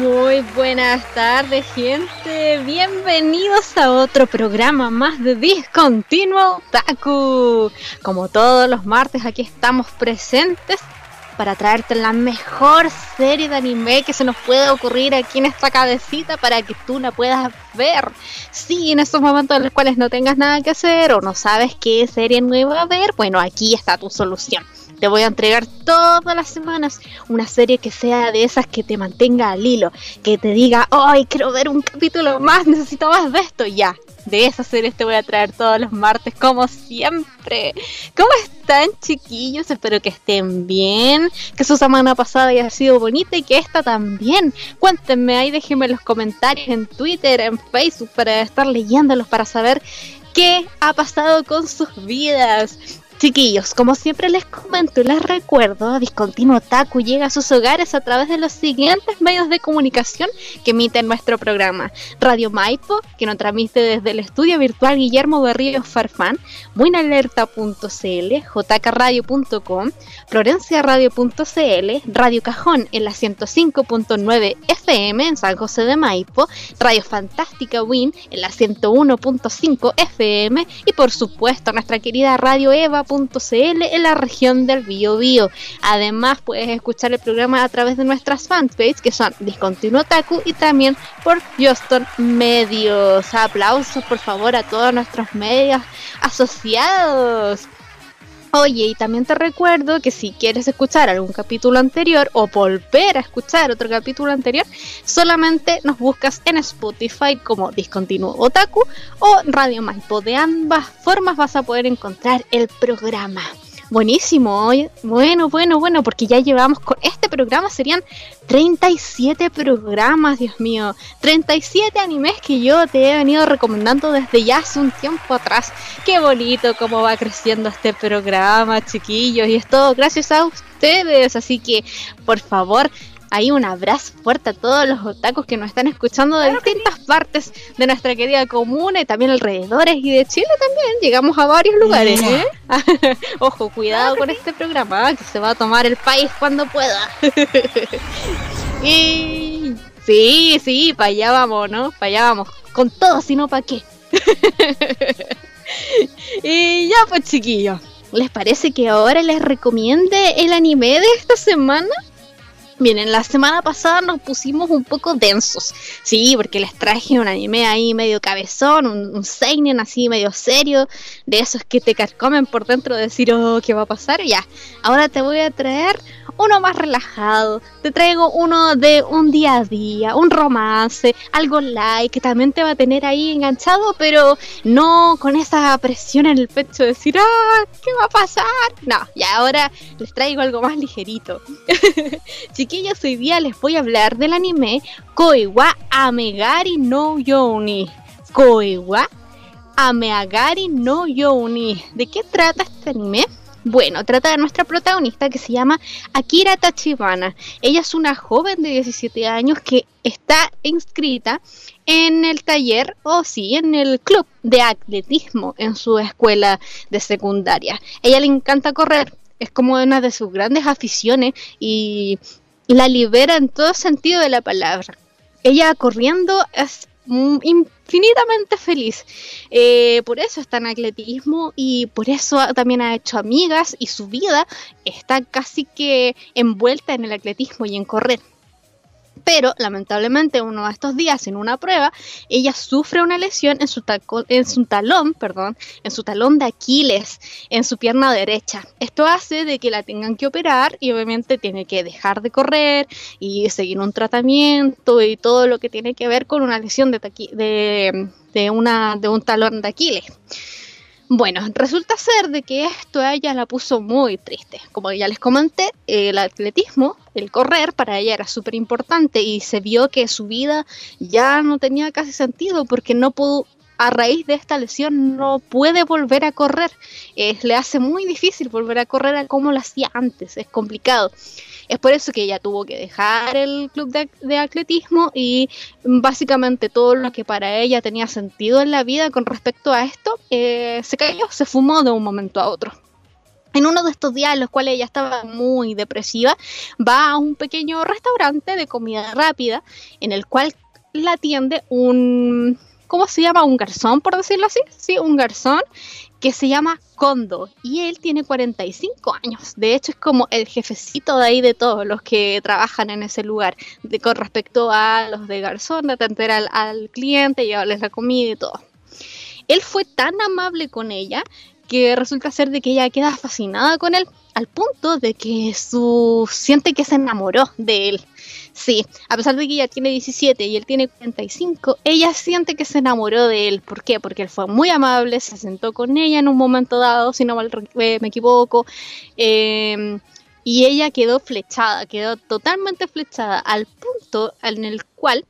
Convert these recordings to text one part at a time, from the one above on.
Muy buenas tardes, gente. Bienvenidos a otro programa más de Discontinuo Otaku. Como todos los martes, aquí estamos presentes para traerte la mejor serie de anime que se nos pueda ocurrir aquí en esta cabecita para que tú la puedas ver. Sí, en esos momentos en los cuales no tengas nada que hacer o no sabes qué serie nueva ver, bueno, aquí está tu solución. Te voy a entregar todas las semanas una serie que sea de esas que te mantenga al hilo, que te diga, ¡ay, quiero ver un capítulo más! Necesito más de esto. Ya, de esas series te voy a traer todos los martes, como siempre. ¿Cómo están, chiquillos? Espero que estén bien, que su semana pasada haya sido bonita y que esta también. Cuéntenme ahí, déjenme los comentarios en Twitter, en Facebook, para estar leyéndolos, para saber qué ha pasado con sus vidas. Chiquillos, como siempre les comento y les recuerdo, Discontinuo Taku llega a sus hogares a través de los siguientes medios de comunicación que emiten nuestro programa. Radio Maipo, que nos transmite desde el estudio virtual Guillermo Berríos Farfán, buenalerta.cl, jkradio.com, florenciaradio.cl, Radio Cajón en la 105.9 FM en San José de Maipo, Radio Fantástica Win en la 101.5 FM y por supuesto nuestra querida Radio Eva en la región del Bio Bio. Además, puedes escuchar el programa a través de nuestras fanpages que son Discontinuo Taku y también por Juston Medios. Aplausos, por favor, a todos nuestros medios asociados. Oye, y también te recuerdo que si quieres escuchar algún capítulo anterior o volver a escuchar otro capítulo anterior, solamente nos buscas en Spotify como Discontinuo Otaku o Radio Maipo. De ambas formas vas a poder encontrar el programa. Buenísimo, bueno, bueno, bueno, porque ya llevamos con este programa serían 37 programas, Dios mío, 37 animes que yo te he venido recomendando desde ya hace un tiempo atrás. Qué bonito cómo va creciendo este programa, chiquillos, y es todo gracias a ustedes, así que por favor Ahí un abrazo fuerte a todos los otakus que nos están escuchando de distintas partes de nuestra querida comuna y también alrededores y de Chile también. Llegamos a varios lugares, ¿eh? Ojo, cuidado con este programa, ¿eh? que se va a tomar el país cuando pueda. y sí, sí, para allá vamos, ¿no? Para allá vamos. Con todo, si no, ¿para qué? y ya pues chiquillos, ¿les parece que ahora les recomiende el anime de esta semana? Miren, la semana pasada nos pusimos un poco densos, sí, porque les traje un anime ahí medio cabezón, un, seinen así medio serio, de esos que te carcomen por dentro de decir, oh, ¿qué va a pasar? Ya, ahora te voy a traer uno más relajado, te traigo uno de un día a día, un romance, algo light, que también te va a tener ahí enganchado, pero no con esa presión en el pecho de decir, ah, ¿qué va a pasar? No, ya ahora les traigo algo más ligerito. chiquillos, hoy día les voy a hablar del anime Koiwa Amegari no Yoni. Koiwa Amegari no Yoni. ¿De qué trata este anime? Bueno, trata de nuestra protagonista que se llama Akira Tachibana. Ella es una joven de 17 años que está inscrita en el taller o sí, en el club de atletismo en su escuela de secundaria. Ella le encanta correr, es como una de sus grandes aficiones y la libera en todo sentido de la palabra. Ella corriendo es infinitamente feliz. Eh, por eso está en atletismo y por eso también ha hecho amigas y su vida está casi que envuelta en el atletismo y en correr. Pero lamentablemente uno de estos días en una prueba, ella sufre una lesión en su, talón, perdón, en su talón de Aquiles, en su pierna derecha. Esto hace de que la tengan que operar y obviamente tiene que dejar de correr y seguir un tratamiento y todo lo que tiene que ver con una lesión de, una, de un talón de Aquiles. Bueno, resulta ser de que esto a ella la puso muy triste. Como ya les comenté, el atletismo el correr para ella era súper importante y se vio que su vida ya no tenía casi sentido porque no pudo, a raíz de esta lesión no puede volver a correr. le hace muy difícil volver a correr como lo hacía antes, es complicado. Es por eso que ella tuvo que dejar el club de, atletismo y básicamente todo lo que para ella tenía sentido en la vida con respecto a esto eh, se cayó, se fumó de un momento a otro. En uno de estos días en los cuales ella estaba muy depresiva, va a un pequeño restaurante de comida rápida en el cual la atiende un, ¿cómo se llama? Un garzón, por decirlo así, sí, un garzón que se llama Kondo y él tiene 45 años. De hecho, es como el jefecito de ahí de todos los que trabajan en ese lugar, con respecto a los de garzón, de atender al, al cliente, llevarles la comida y todo. Él fue tan amable con ella que resulta ser de que ella queda fascinada con él al punto de que su siente que se enamoró de él. Sí, a pesar de que ella tiene 17 y él tiene 45, ella siente que se enamoró de él. ¿Por qué? Porque él fue muy amable, se sentó con ella en un momento dado, si no mal, eh, me equivoco, em, y ella quedó flechada, quedó totalmente flechada al punto en el cual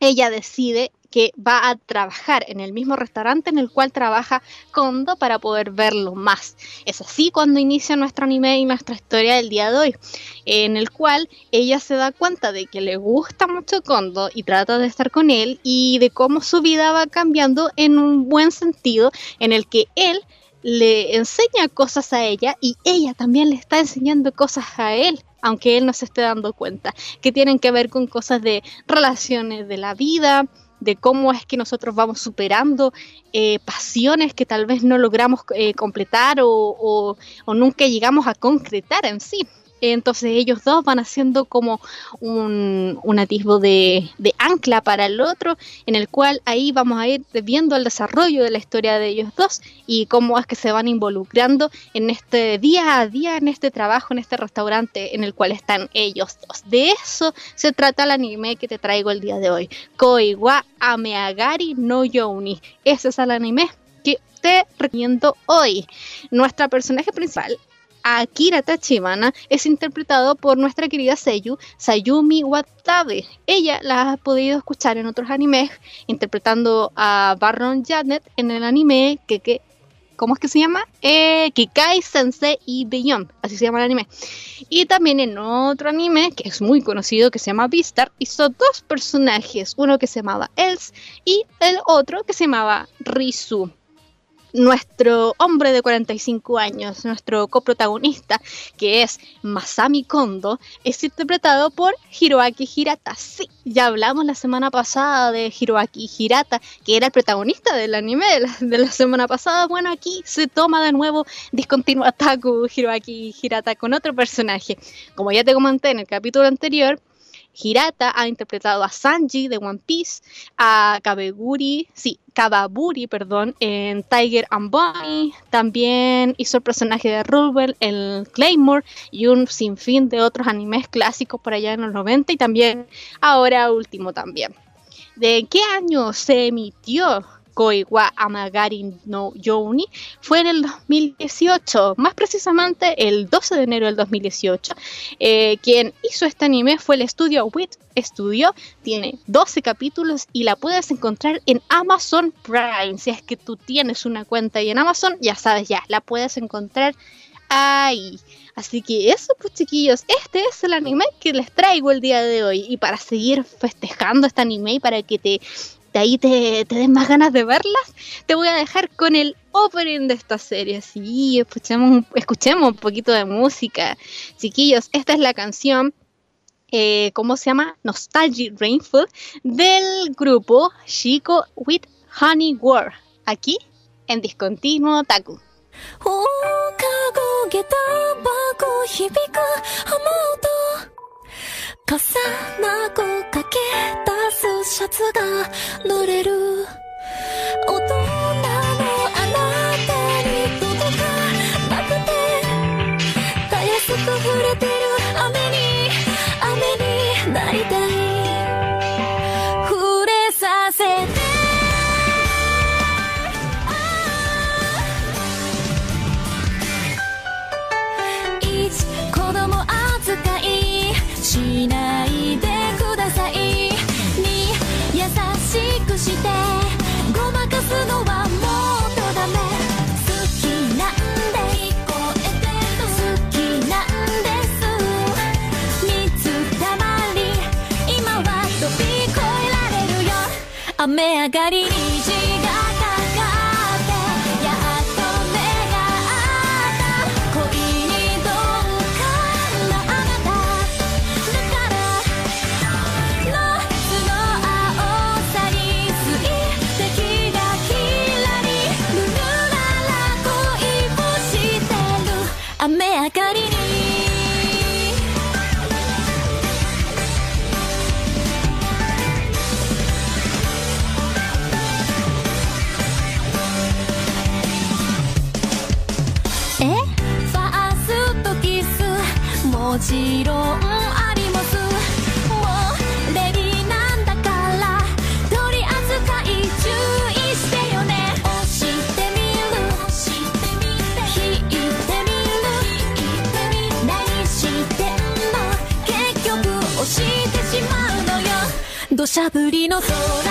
ella decide que va a trabajar en el mismo restaurante en el cual trabaja Kondo para poder verlo más. Es así cuando inicia nuestro anime y nuestra historia del día de hoy, en el cual ella se da cuenta de que le gusta mucho Kondo y trata de estar con él y de cómo su vida va cambiando en un buen sentido en el que él le enseña cosas a ella y ella también le está enseñando cosas a él aunque él no se esté dando cuenta, que tienen que ver con cosas de relaciones de la vida, de cómo es que nosotros vamos superando eh, pasiones que tal vez no logramos eh, completar o, o, nunca llegamos a concretar en sí. Entonces ellos dos van haciendo como un, atisbo de, ancla para el otro, en el cual ahí vamos a ir viendo el desarrollo de la historia de ellos dos y cómo es que se van involucrando en este día a día, en este trabajo, en este restaurante en el cual están ellos dos. De eso se trata el anime que te traigo el día de hoy. Koiwa Ameagari no Youni. Ese es el anime que te recomiendo hoy. Nuestra personaje principal Akira Tachibana es interpretado por nuestra querida Seiyu Sayumi Watabe. Ella la ha podido escuchar en otros animes, interpretando a Baron Janet en el anime que, ¿cómo es que se llama? Eh, Kikai Sensei y Beyond, así se llama el anime. Y también en otro anime que es muy conocido que se llama Beastar, hizo dos personajes, uno que se llamaba Els y el otro que se llamaba Rizu nuestro hombre de 45 años, nuestro coprotagonista, que es Masami Kondo, es interpretado por Hiroaki Hirata. Sí, ya hablamos la semana pasada de Hiroaki Hirata, que era el protagonista del anime de la, semana pasada. Bueno, aquí se toma de nuevo Discontinua Taku Hiroaki Hirata con otro personaje. Como ya te comenté en el capítulo anterior, Hirata ha interpretado a Sanji de One Piece, a Kabeguri, sí, Kababuri, perdón, en Tiger and Bunny. También hizo el personaje de Rubel en Claymore y un sinfín de otros animes clásicos por allá en los 90 y también ahora último también. ¿De qué año se emitió Koiwa Amagari no Youni fue en el 2018, más precisamente el 12 de enero del 2018. Eh, quien hizo este anime fue el estudio WIT Studio, tiene 12 capítulos y la puedes encontrar en Amazon Prime. Si es que tú tienes una cuenta ahí en Amazon, ya sabes, ya la puedes encontrar ahí. Así que eso, pues chiquillos, este es el anime que les traigo el día de hoy. Y para seguir festejando este anime y para que te de ahí te, te den más ganas de verlas, te voy a dejar con el opening de esta serie. Sí, escuchemos, escuchemos un poquito de música. Chiquillos, esta es la canción, eh, ¿cómo se llama? Nostalgic Rainfall, del grupo Chico with Honey War, aquí en Discontinuo Taku. 重なこかけ出すシャツが濡れる。音雨上しゃぶりの空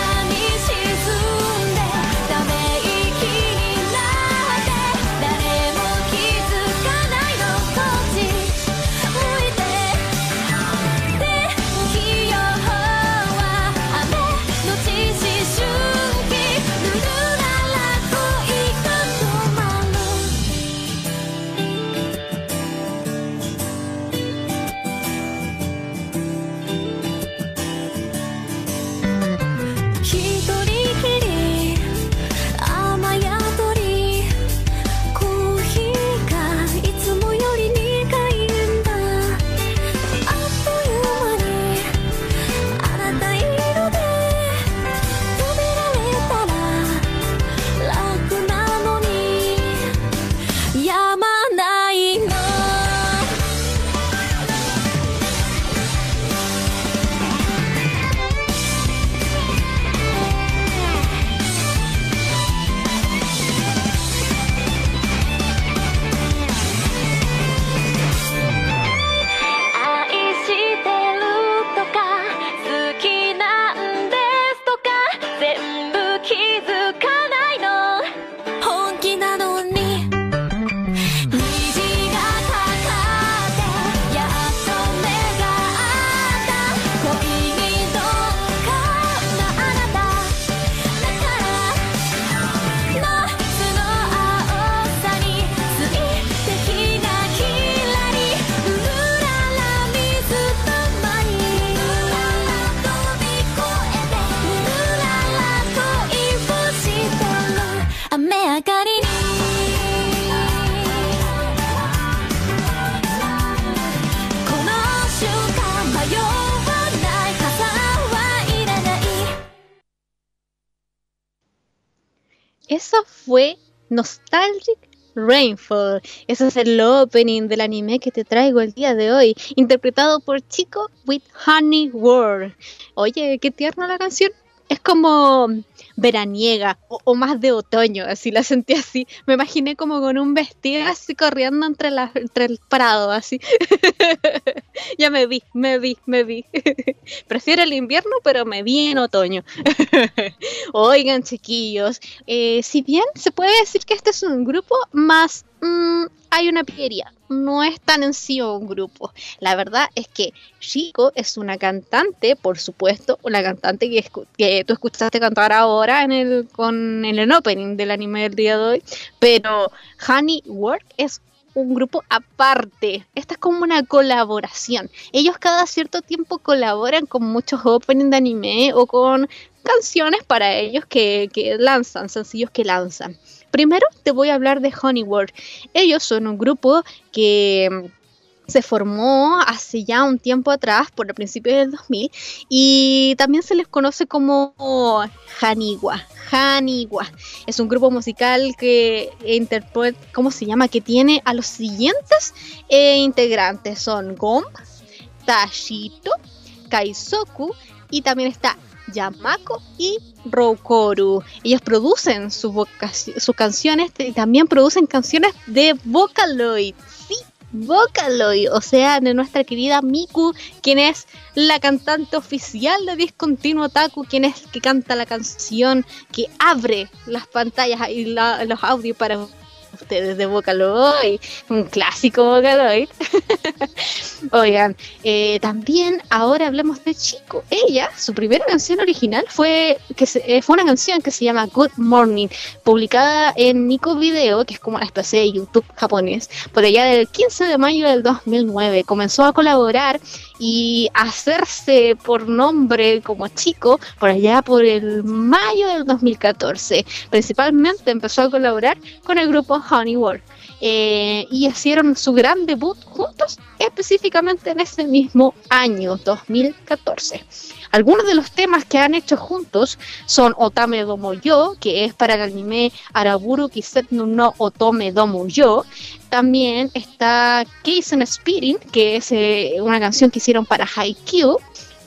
Nostalgic Rainfall. Ese es el opening del anime que te traigo el día de hoy, interpretado por Chico with Honey World. Oye, qué tierna la canción. Es como veraniega o, más de otoño, así la sentí así. Me imaginé como con un vestido así corriendo entre, la, entre el prado, así. ya me vi, me vi, me vi. Prefiero el invierno, pero me vi en otoño. Oigan, chiquillos, eh, si bien se puede decir que este es un grupo, más mm, hay una pillería. No es tan en sí un grupo. La verdad es que Chico es una cantante, por supuesto, una cantante que, que tú escuchaste cantar ahora en el, con el opening del anime del día de hoy. Pero Honey Work es un grupo aparte. Esta es como una colaboración. Ellos cada cierto tiempo colaboran con muchos openings de anime o con canciones para ellos que lanzan, sencillos que lanzan. Primero te voy a hablar de Honeyworld. Ellos son un grupo que mm, se formó hace ya un tiempo atrás, por el principio del 2000, y también se les conoce como Haniwa. Haniwa. Es un grupo musical que interpreta, ¿cómo se llama? Que tiene a los siguientes eh, integrantes. Son Gom, Tashito, Kaisoku y también está Yamako y Rokoru. Ellos producen sus, sus canciones y también producen canciones de Vocaloid. Sí, Vocaloid, o sea, de nuestra querida Miku, quien es la cantante oficial de Discontinuo Taku, quien es que canta la canción que abre las pantallas y la- los audios para ustedes de Vocaloid, un clásico Vocaloid. Oigan, eh, también ahora hablemos de Chico. Ella, su primera canción original fue que se- eh, fue una canción que se llama Good Morning, publicada en Nico Video, que es como una especie de YouTube japonés, por allá del 15 de mayo del 2009. Comenzó a colaborar y hacerse por nombre como Chico por allá por el mayo del 2014. Principalmente empezó a colaborar con el grupo Honey World. Eh, y hicieron su gran debut juntos específicamente en ese mismo año 2014. Algunos de los temas que han hecho juntos son Otame Domo Yo, que es para el anime Araburu Kisetsu no Otome Domo Yo. También está Keisen Spirit, que es eh, una canción que hicieron para Haikyuu.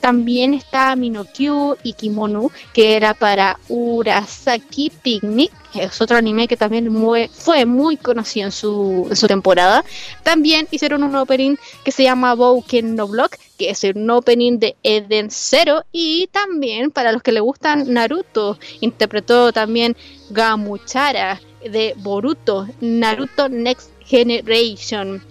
También está Minokyu y Kimono, que era para Urasaki Picnic. Es otro anime que también fue muy conocido en su, en su temporada. También hicieron un opening que se llama Bouken no Block, que es un opening de Eden Zero. Y también para los que le gustan Naruto, interpretó también Gamuchara de Boruto, Naruto Next Generation.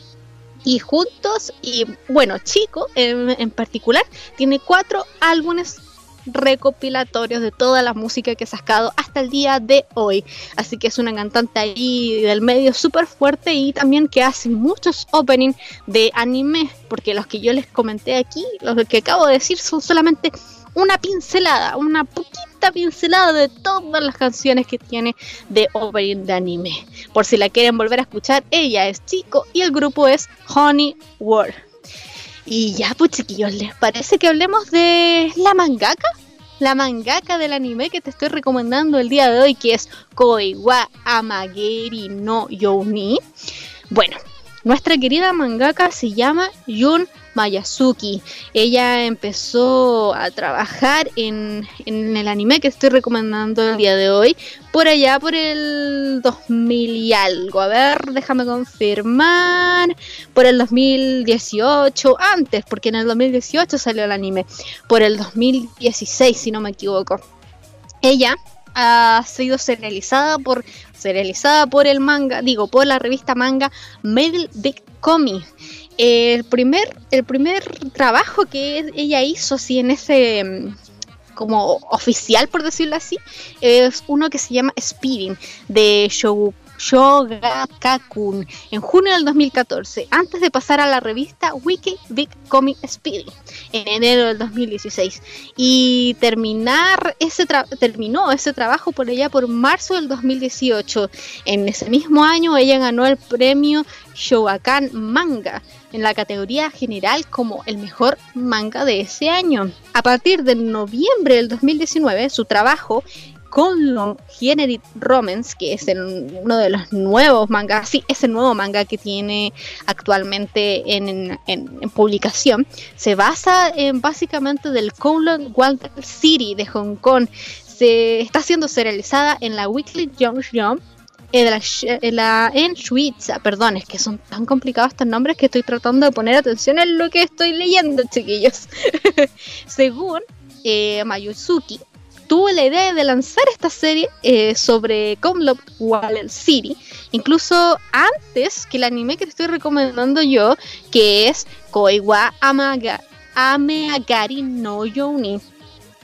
Y juntos, y bueno, Chico en, en particular, tiene cuatro álbumes recopilatorios de toda la música que ha sacado hasta el día de hoy. Así que es una cantante ahí del medio súper fuerte y también que hace muchos openings de anime, porque los que yo les comenté aquí, los que acabo de decir, son solamente una pincelada, una poquita pincelada de todas las canciones que tiene de opening de anime. Por si la quieren volver a escuchar, ella es Chico y el grupo es Honey World. Y ya, pues chiquillos, ¿les parece que hablemos de la mangaka? La mangaka del anime que te estoy recomendando el día de hoy, que es Koi wa Amageri no Youni. Bueno, nuestra querida mangaka se llama Yun Mayasuki. Ella empezó a trabajar en, en el anime que estoy recomendando el día de hoy, por allá por el 2000 y algo. A ver, déjame confirmar. Por el 2018, antes, porque en el 2018 salió el anime. Por el 2016, si no me equivoco. Ella ha sido serializada por serializada por el manga, digo, por la revista manga Middle Big Comic el primer, el primer trabajo que ella hizo así en ese mm, como oficial por decirlo así es uno que se llama Speeding de Show Shogakakun en junio del 2014, antes de pasar a la revista Wiki Big Comic Speedy en enero del 2016 y terminar ese terminó ese trabajo por allá por marzo del 2018. En ese mismo año ella ganó el premio Shogakan Manga en la categoría general como el mejor manga de ese año. A partir de noviembre del 2019, su trabajo con Long Generate Romance, que es el, uno de los nuevos mangas, sí, ese nuevo manga que tiene actualmente en, publicación, se basa en básicamente del Kowloon Walter City de Hong Kong. Se está siendo serializada en la Weekly Jump Jump en, la, en Suiza, perdón, es que son tan complicados estos nombres que estoy tratando de poner atención en lo que estoy leyendo, chiquillos. Según eh, Mayuzuki, tuvo la idea de lanzar esta serie eh, sobre Comlop Waller City, incluso antes que el anime que te estoy recomendando yo, que es Koiwa Ameagari no Yoni.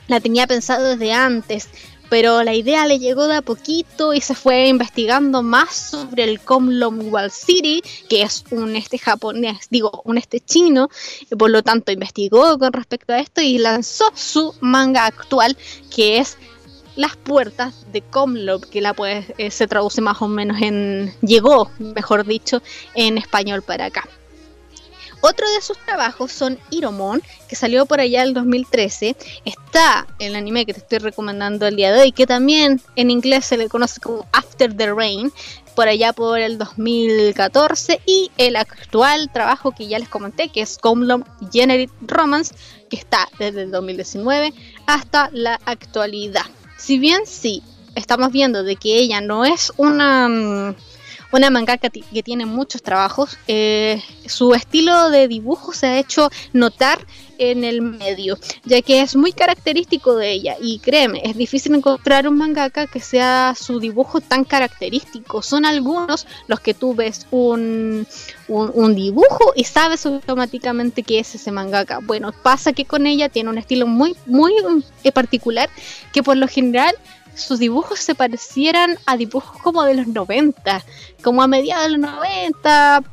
La tenía pensado desde antes, pero la idea le llegó de a poquito y se fue investigando más sobre el Komlom Wall City, que es un este japonés, digo, un este chino, y por lo tanto investigó con respecto a esto y lanzó su manga actual, que es Las puertas de Komlom, que la pues, eh, se traduce más o menos en llegó, mejor dicho, en español para acá. Otro de sus trabajos son Iromon, que salió por allá el 2013. Está el anime que te estoy recomendando el día de hoy, que también en inglés se le conoce como After the Rain, por allá por el 2014. Y el actual trabajo que ya les comenté, que es Comlom Generate Romance, que está desde el 2019 hasta la actualidad. Si bien sí, estamos viendo de que ella no es una una mangaka que tiene muchos trabajos. Eh, su estilo de dibujo se ha hecho notar en el medio, ya que es muy característico de ella. Y créeme, es difícil encontrar un mangaka que sea su dibujo tan característico. Son algunos los que tú ves un, un, un dibujo y sabes automáticamente que es ese mangaka. Bueno, pasa que con ella tiene un estilo muy, muy eh, particular que por lo general sus dibujos se parecieran a dibujos como de los 90, como a mediados de los 90,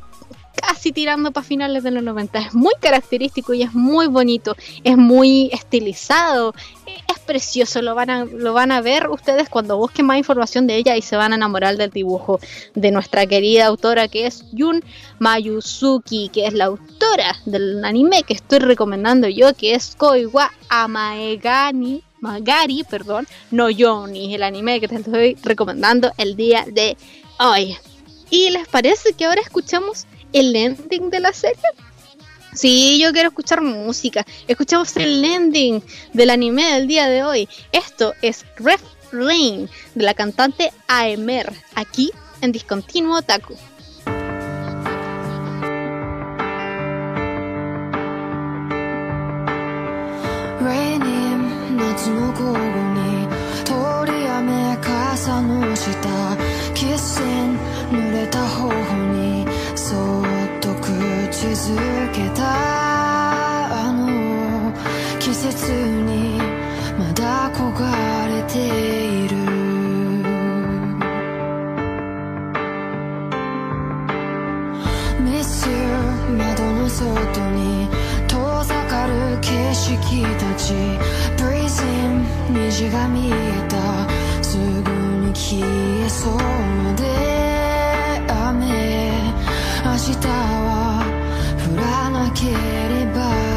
casi tirando para finales de los 90. Es muy característico y es muy bonito, es muy estilizado, es precioso, lo van a, lo van a ver ustedes cuando busquen más información de ella y se van a enamorar del dibujo de nuestra querida autora que es Yun Mayuzuki, que es la autora del anime que estoy recomendando yo, que es Koiwa Amaegani. Magari, perdón, no yo ni el anime que te estoy recomendando el día de hoy. ¿Y les parece que ahora escuchamos el ending de la serie? Sí, yo quiero escuchar música. Escuchamos el ending del anime del día de hoy. Esto es Red Rain de la cantante Aemer, aquí en Discontinuo Otaku. 夏の午後に通り雨傘の下キッシン濡れた頬にそっと口づけた。あの季節にまだ焦がれている。Miss you 窓の外に遠ざかる景色たち。虹が見えた。すぐに消えそうで雨。明日は降らなければ。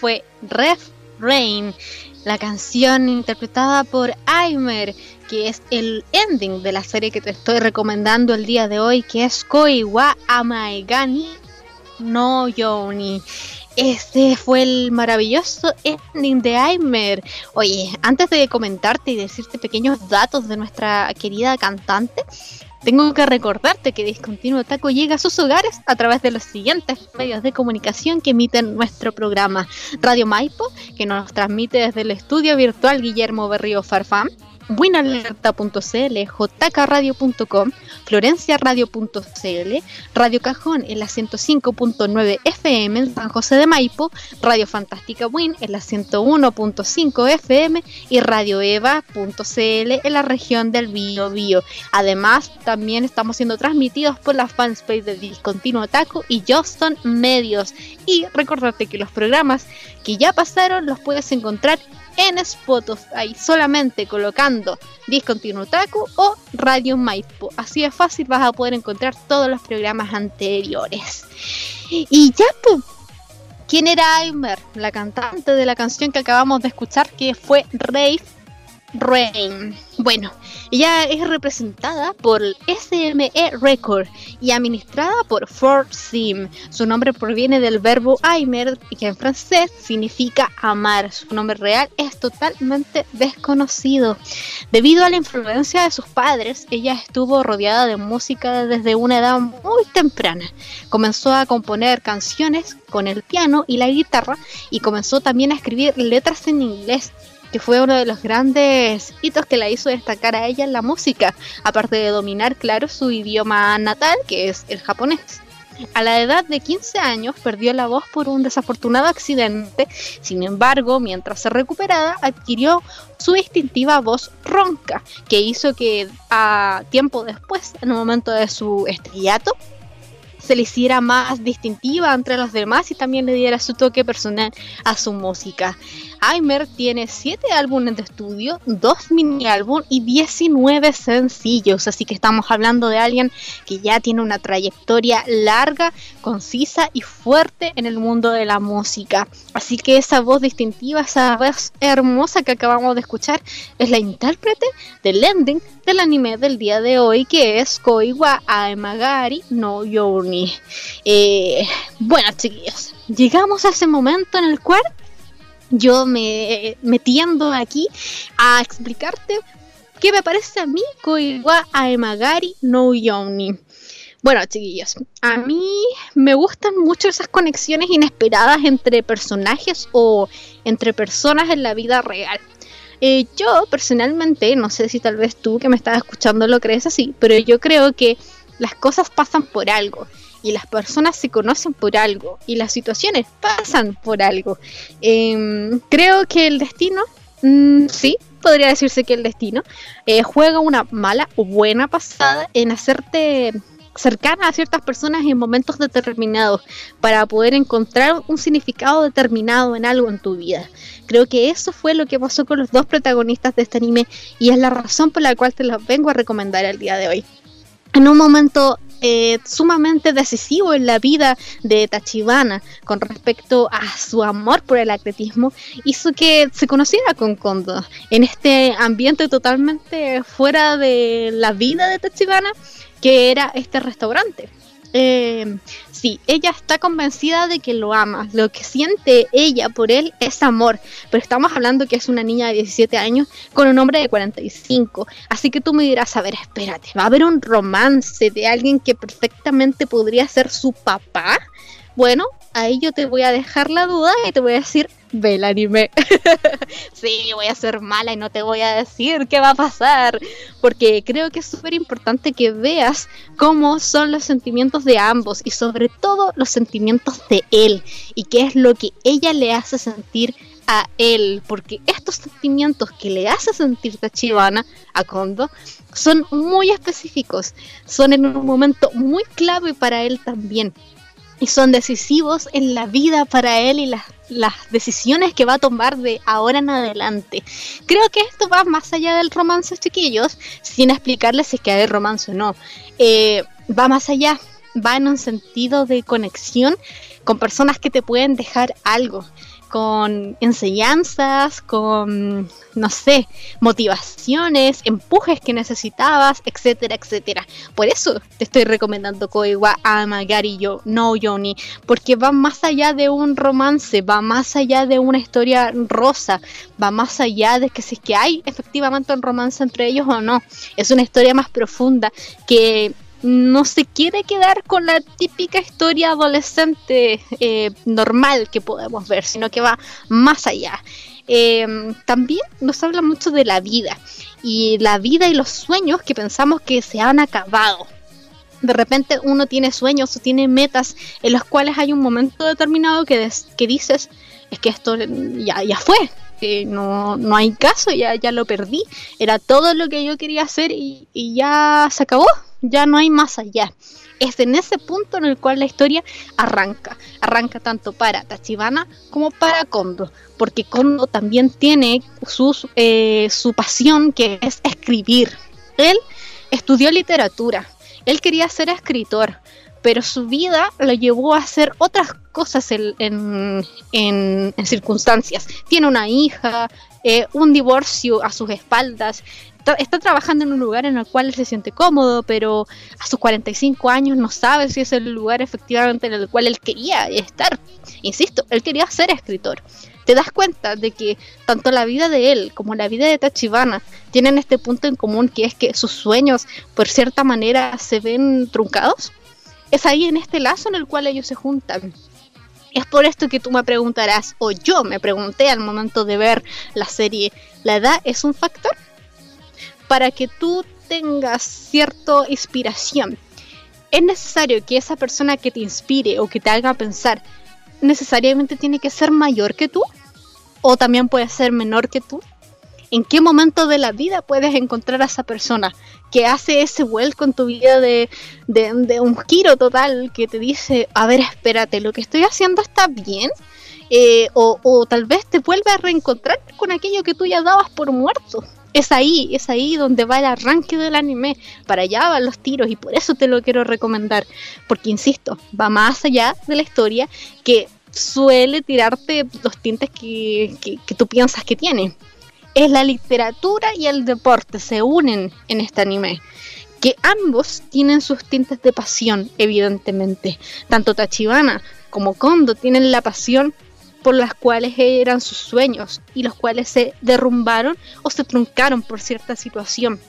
Fue Ref Rain, la canción interpretada por Aimer, que es el ending de la serie que te estoy recomendando el día de hoy, que es Koi wa Amaegani no Yoni. Este fue el maravilloso ending de Aimer. Oye, antes de comentarte y decirte pequeños datos de nuestra querida cantante, tengo que recordarte que Discontinuo Taco llega a sus hogares a través de los siguientes medios de comunicación que emiten nuestro programa. Radio Maipo, que nos transmite desde el estudio virtual Guillermo Berrío Farfán. Buenalerta.cl, jkradio.com, florenciaradio.cl, Radio Cajón en la 105.9 FM en San José de Maipo, Radio Fantástica Win en la 101.5 FM y Radio Eva.cl en la región del Bío Bío. Además, también estamos siendo transmitidos por la fanpage de Discontinuo Taco y Johnston Medios. Y recordarte que los programas que ya pasaron los puedes encontrar en Spotify solamente colocando Discontinuo Taku o Radio Maipo. Así de fácil vas a poder encontrar todos los programas anteriores. Y ya, pues, ¿quién era Aimer? La cantante de la canción que acabamos de escuchar que fue Rave Rain. Bueno, ella es representada por SME Record y administrada por Ford Sim. Su nombre proviene del verbo aimer, que en francés significa amar. Su nombre real es totalmente desconocido. Debido a la influencia de sus padres, ella estuvo rodeada de música desde una edad muy temprana. Comenzó a componer canciones con el piano y la guitarra y comenzó también a escribir letras en inglés que fue uno de los grandes hitos que la hizo destacar a ella en la música, aparte de dominar, claro, su idioma natal, que es el japonés. A la edad de 15 años perdió la voz por un desafortunado accidente, sin embargo, mientras se recuperaba, adquirió su distintiva voz ronca, que hizo que a tiempo después, en el momento de su estrellato, se le hiciera más distintiva entre los demás y también le diera su toque personal a su música. Aimer tiene 7 álbumes de estudio, 2 mini álbum y 19 sencillos, así que estamos hablando de alguien que ya tiene una trayectoria larga, concisa y fuerte en el mundo de la música. Así que esa voz distintiva, esa voz hermosa que acabamos de escuchar es la intérprete del ending del anime del día de hoy que es Koiwa Aemagari no Eh, bueno chiquillos, llegamos a ese momento en el cual yo me, me tiendo aquí a explicarte qué me parece a mí Koiwa Aemagari no Yoni. Bueno, chiquillos, a mí me gustan mucho esas conexiones inesperadas entre personajes o entre personas en la vida real. Eh, yo personalmente, no sé si tal vez tú que me estás escuchando lo crees así, pero yo creo que las cosas pasan por algo y las personas se conocen por algo y las situaciones pasan por algo. Em, creo que el destino, mm, sí, podría decirse que el destino eh, juega una mala o buena pasada en hacerte cercana a ciertas personas en momentos determinados para poder encontrar un significado determinado en algo en tu vida. Creo que eso fue lo que pasó con los dos protagonistas de este anime y es la razón por la cual te los vengo a recomendar el día de hoy. En un momento eh, sumamente decisivo en la vida de Tachibana con respecto a su amor por el atletismo, hizo que se conociera con Kondo en este ambiente totalmente fuera de la vida de Tachibana que era este restaurante. Eh, sí, ella está convencida de que lo ama. Lo que siente ella por él es amor. Pero estamos hablando que es una niña de 17 años con un hombre de 45. Así que tú me dirás, a ver, espérate, ¿va a haber un romance de alguien que perfectamente podría ser su papá? Bueno, ahí yo te voy a dejar la duda y te voy a decir, ve el anime. sí, voy a ser mala y no te voy a decir qué va a pasar, porque creo que es súper importante que veas cómo son los sentimientos de ambos y sobre todo los sentimientos de él y qué es lo que ella le hace sentir a él, porque estos sentimientos que le hace sentir Tachibana a Kondo son muy específicos, son en un momento muy clave para él también y son decisivos en la vida para él y las, las decisiones que va a tomar de ahora en adelante. Creo que esto va más allá del romance, chiquillos, sin explicarles si es que hay romance o no. Eh, va más allá va en un sentido de conexión con personas que te pueden dejar algo, con enseñanzas, con, no sé, motivaciones, empujes que necesitabas, etcétera, etcétera. Por eso te estoy recomendando Koiwa Amagari Yo No Yoni, porque va más allá de un romance, va más allá de una historia rosa, va más allá de que si es que hay efectivamente un romance entre ellos o no. Es una historia más profunda que no se quiere quedar con la típica historia adolescente eh, normal que podemos ver, sino que va más allá. Eh, también nos habla mucho de la vida y la vida y los sueños que pensamos que se han acabado. De repente uno tiene sueños o tiene metas en los cuales hay un momento determinado que, que dices, es que esto ya, ya fue, que no, no hay caso, ya, ya lo perdí, era todo lo que yo quería hacer y, ya se acabó, ya no hay más allá. Es en ese punto en el cual la historia arranca. Arranca tanto para Tachibana como para Kondo. Porque Kondo también tiene sus, eh, su pasión que es escribir. Él estudió literatura. Él quería ser escritor. Pero su vida lo llevó a hacer otras cosas en- en circunstancias. Tiene una hija, eh, un divorcio a sus espaldas. Está, está trabajando en un lugar en el cual él se siente cómodo, pero a sus 45 años no sabe si es el lugar efectivamente en el cual él quería estar. Insisto, él quería ser escritor. Te das cuenta de que tanto la vida de él como la vida de Tachibana tienen este punto en común que es que sus sueños, por cierta manera, se ven truncados. Es ahí en este lazo en el cual ellos se juntan. Es por esto que tú me preguntarás, o yo me pregunté al momento de ver la serie, ¿la edad es un factor? Para que tú tengas cierta inspiración, es necesario que esa persona que te inspire o que te haga pensar, necesariamente tiene que ser mayor que tú, o también puede ser menor que tú. ¿En qué momento de la vida puedes encontrar a esa persona que hace ese vuelco en tu vida de, un giro total que te dice, a ver, espérate, lo que estoy haciendo está bien? Eh, o, o tal vez te vuelve a reencontrar con aquello que tú ya dabas por muerto. Es ahí, es ahí donde va el arranque del anime. Para allá van los tiros y por eso te lo quiero recomendar. Porque, insisto, va más allá de la historia que suele tirarte los tintes que, que, que tú piensas que tiene. Es la literatura y el deporte se unen en este anime. Que ambos tienen sus tintes de pasión, evidentemente. Tanto Tachibana como Kondo tienen la pasión por las cuales eran sus sueños y los cuales se derrumbaron o se truncaron por cierta situación.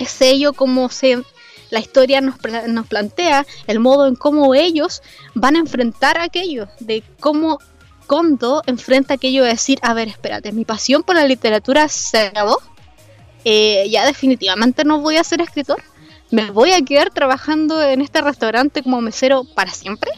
Es ello como se, la historia nos, nos plantea, el modo en cómo ellos van a enfrentar aquello, de cómo Kondo enfrenta aquello de decir, a ver, espérate, mi pasión por la literatura se acabó, Eh, ya definitivamente no voy a ser escritor, me voy a quedar trabajando en este restaurante como mesero para siempre.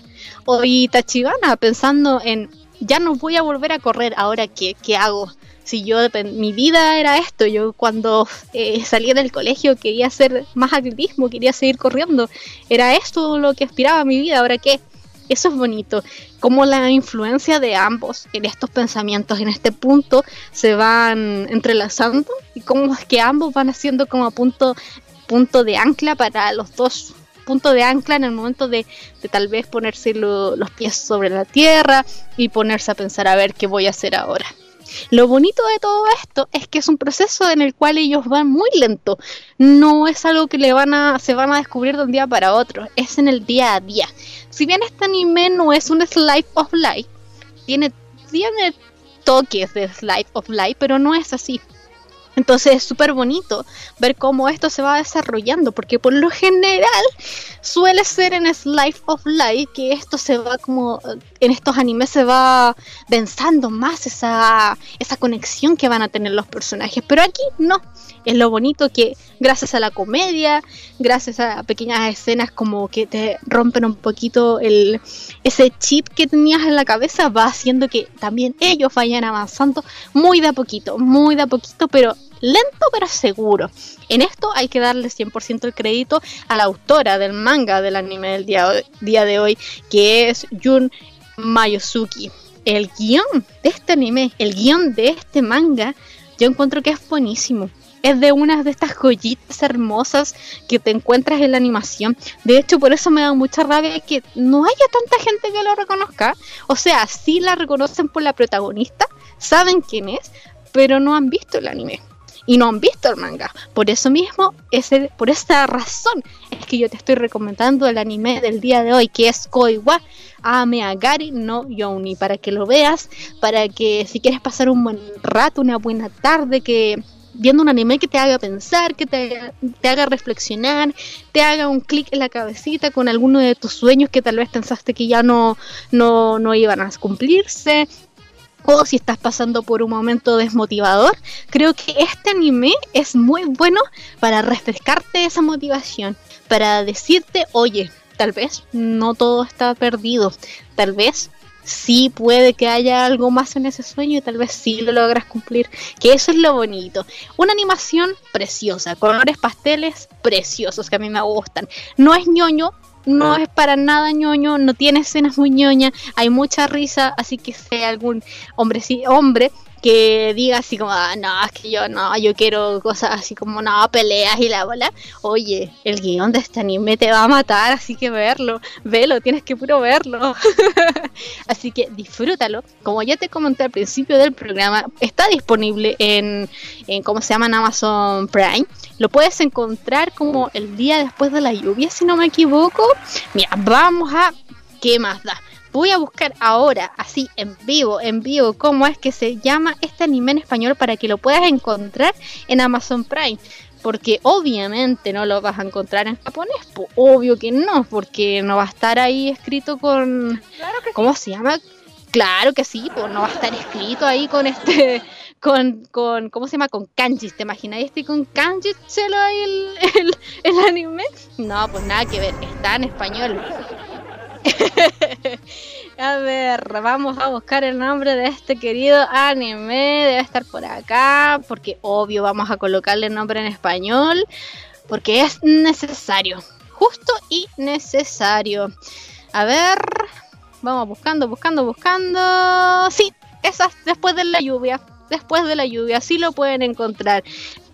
O Tachibana pensando en, ya no voy a volver a correr, ahora qué, qué hago. Si yo, mi vida era esto, yo cuando eh, salí del colegio quería hacer más atletismo, quería seguir corriendo, era esto lo que aspiraba a mi vida, ahora qué. Eso es bonito, como la influencia de ambos en estos pensamientos, en este punto, se van entrelazando y cómo es que ambos van haciendo como punto, punto de ancla para los dos, punto de ancla en el momento de, de tal vez ponerse lo- los pies sobre la tierra y ponerse a pensar a ver qué voy a hacer ahora. Lo bonito de todo esto es que es un proceso en el cual ellos van muy lento. No es algo que le van a, se van a descubrir de un día para otro. Es en el día a día. Si bien este anime no es un slice of life, tiene, tiene toques de slice of life, pero no es así. Entonces es súper bonito ver cómo esto se va desarrollando, porque por lo general suele ser en Slice of Life que esto se va como, en estos animes se va pensando más esa, esa conexión que van a tener los personajes, pero aquí no. Es lo bonito que gracias a la comedia, gracias a pequeñas escenas como que te rompen un poquito el, ese chip que tenías en la cabeza, va haciendo que también ellos vayan avanzando muy de a poquito, muy de a poquito, pero lento pero seguro. En esto hay que darle 100% el crédito a la autora del manga del anime del día, día de hoy, que es Jun Mayosuki. El guion de este anime, el guion de este manga, yo encuentro que es buenísimo. es de unas de estas joyitas hermosas que te encuentras en la animación. De hecho, por eso me da mucha rabia que no haya tanta gente que lo reconozca. O sea, sí la reconocen por la protagonista, saben quién es, pero no han visto el anime y no han visto el manga. Por eso mismo, ese, por esta razón, es que yo te estoy recomendando el anime del día de hoy, que es Koiwa Ameagari no Youni, para que lo veas, para que si quieres pasar un buen rato, una buena tarde, que viendo un anime que te haga pensar, que te, te haga reflexionar, te haga un clic en la cabecita con alguno de tus sueños que tal vez pensaste que ya no, no, no iban a cumplirse, o si estás pasando por un momento desmotivador, creo que este anime es muy bueno para refrescarte esa motivación, para decirte, oye, tal vez no todo está perdido, tal vez sí puede que haya algo más en ese sueño y tal vez sí lo logras cumplir, que eso es lo bonito. Una animación preciosa, colores pasteles preciosos que a mí me gustan. No es ñoño, no es para nada ñoño, no tiene escenas muy ñoñas, hay mucha risa, así que sea algún hombre, sí, hombre que diga así como, ah, no, es que yo no, yo quiero cosas así como, no, peleas y la bola. Oye, el guion de este anime te va a matar, así que verlo, velo, tienes que puro verlo. así que disfrútalo. Como ya te comenté al principio del programa, está disponible en, en ¿cómo se llama? En Amazon Prime. Lo puedes encontrar como el día después de la lluvia, si no me equivoco. Mira, vamos a... ¿Qué más da? Voy a buscar ahora, así en vivo, en vivo, cómo es que se llama este anime en español para que lo puedas encontrar en Amazon Prime. Porque obviamente no lo vas a encontrar en japonés, pues obvio que no, porque no va a estar ahí escrito con... ¿Cómo se llama? Claro que sí, pues no va a estar escrito ahí con este... Con, con ¿cómo se llama? Con kanjis, ¿te imaginas este con kanjis chelo ahí el, el, el anime? No, pues nada que ver, está en español. a ver, vamos a buscar el nombre de este querido anime. Debe estar por acá, porque obvio vamos a colocarle el nombre en español, porque es necesario, justo y necesario. A ver, vamos buscando, buscando, buscando. Sí, esas después de la lluvia. Después de la lluvia, sí lo pueden encontrar.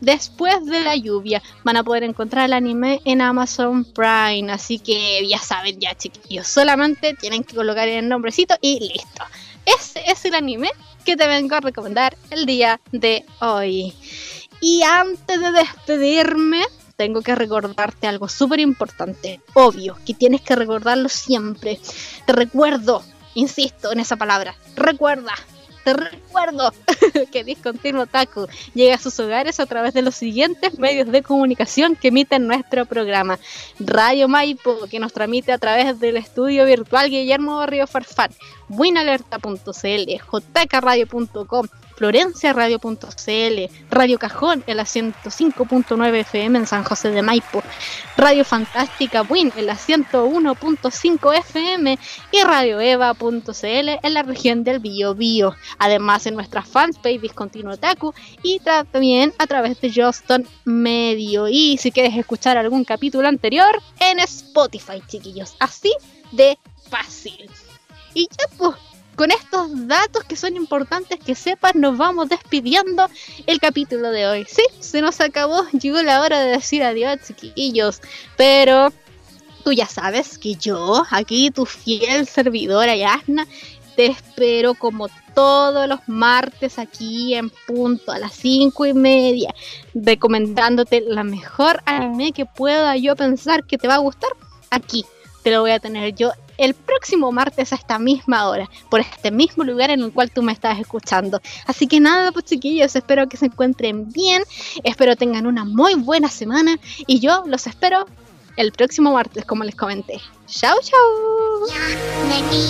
Después de la lluvia van a poder encontrar el anime en Amazon Prime. Así que ya saben, ya chiquillos, solamente tienen que colocar el nombrecito y listo. Ese es el anime que te vengo a recomendar el día de hoy. Y antes de despedirme, tengo que recordarte algo súper importante. Obvio, que tienes que recordarlo siempre. Te recuerdo, insisto en esa palabra, recuerda te recuerdo que Discontinuo Taku llega a sus hogares a través de los siguientes medios de comunicación que emiten nuestro programa. Radio Maipo, que nos transmite a través del estudio virtual Guillermo Barrio Farfán, winalerta.cl, jkradio.com, florenciaradio.cl, Radio Cajón en la 105.9 FM en San José de Maipo, Radio Fantástica Win en la 101.5 FM y Radio Eva.cl en la región del Bio. Además en nuestras fanpage Discontinuo Taku y también a través de Justin Medio. Y si quieres escuchar algún capítulo anterior, en Spotify, chiquillos. Así de fácil. Y ya pues, con estos datos que son importantes que sepas, nos vamos despidiendo el capítulo de hoy. Sí, se nos acabó, llegó la hora de decir adiós, chiquillos. Pero tú ya sabes que yo, aquí tu fiel servidora Yasna, te espero como todos los martes aquí en punto a las cinco y media, recomendándote la mejor anime que pueda yo pensar que te va a gustar. Aquí te lo voy a tener yo el próximo martes a esta misma hora, por este mismo lugar en el cual tú me estás escuchando. Así que nada, pues chiquillos, espero que se encuentren bien, espero tengan una muy buena semana y yo los espero el próximo martes, como les comenté. Chao, chao.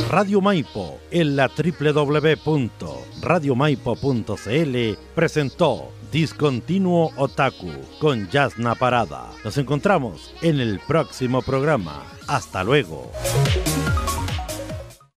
Radio Maipo en la www.radiomaipo.cl presentó Discontinuo Otaku con Yasna Parada. Nos encontramos en el próximo programa. Hasta luego.